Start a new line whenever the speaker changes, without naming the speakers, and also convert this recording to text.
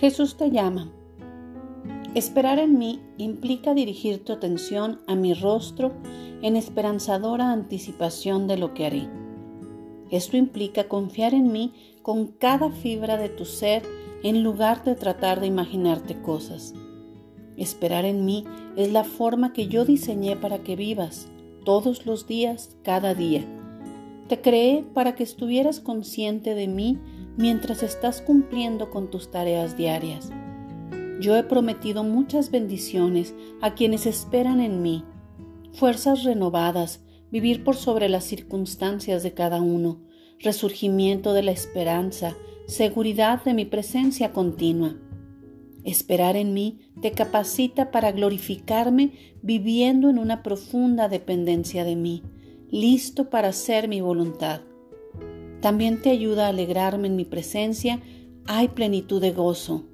Jesús te llama. Esperar en mí implica dirigir tu atención a mi rostro en esperanzadora anticipación de lo que haré. Esto implica confiar en mí con cada fibra de tu ser en lugar de tratar de imaginarte cosas. Esperar en mí es la forma que yo diseñé para que vivas todos los días, cada día. Te creé para que estuvieras consciente de mí mientras estás cumpliendo con tus tareas diarias. Yo he prometido muchas bendiciones a quienes esperan en mí, fuerzas renovadas, vivir por sobre las circunstancias de cada uno, resurgimiento de la esperanza, seguridad de mi presencia continua. Esperar en mí te capacita para glorificarme viviendo en una profunda dependencia de mí, listo para hacer mi voluntad. También te ayuda a alegrarme en mi presencia, hay plenitud de gozo.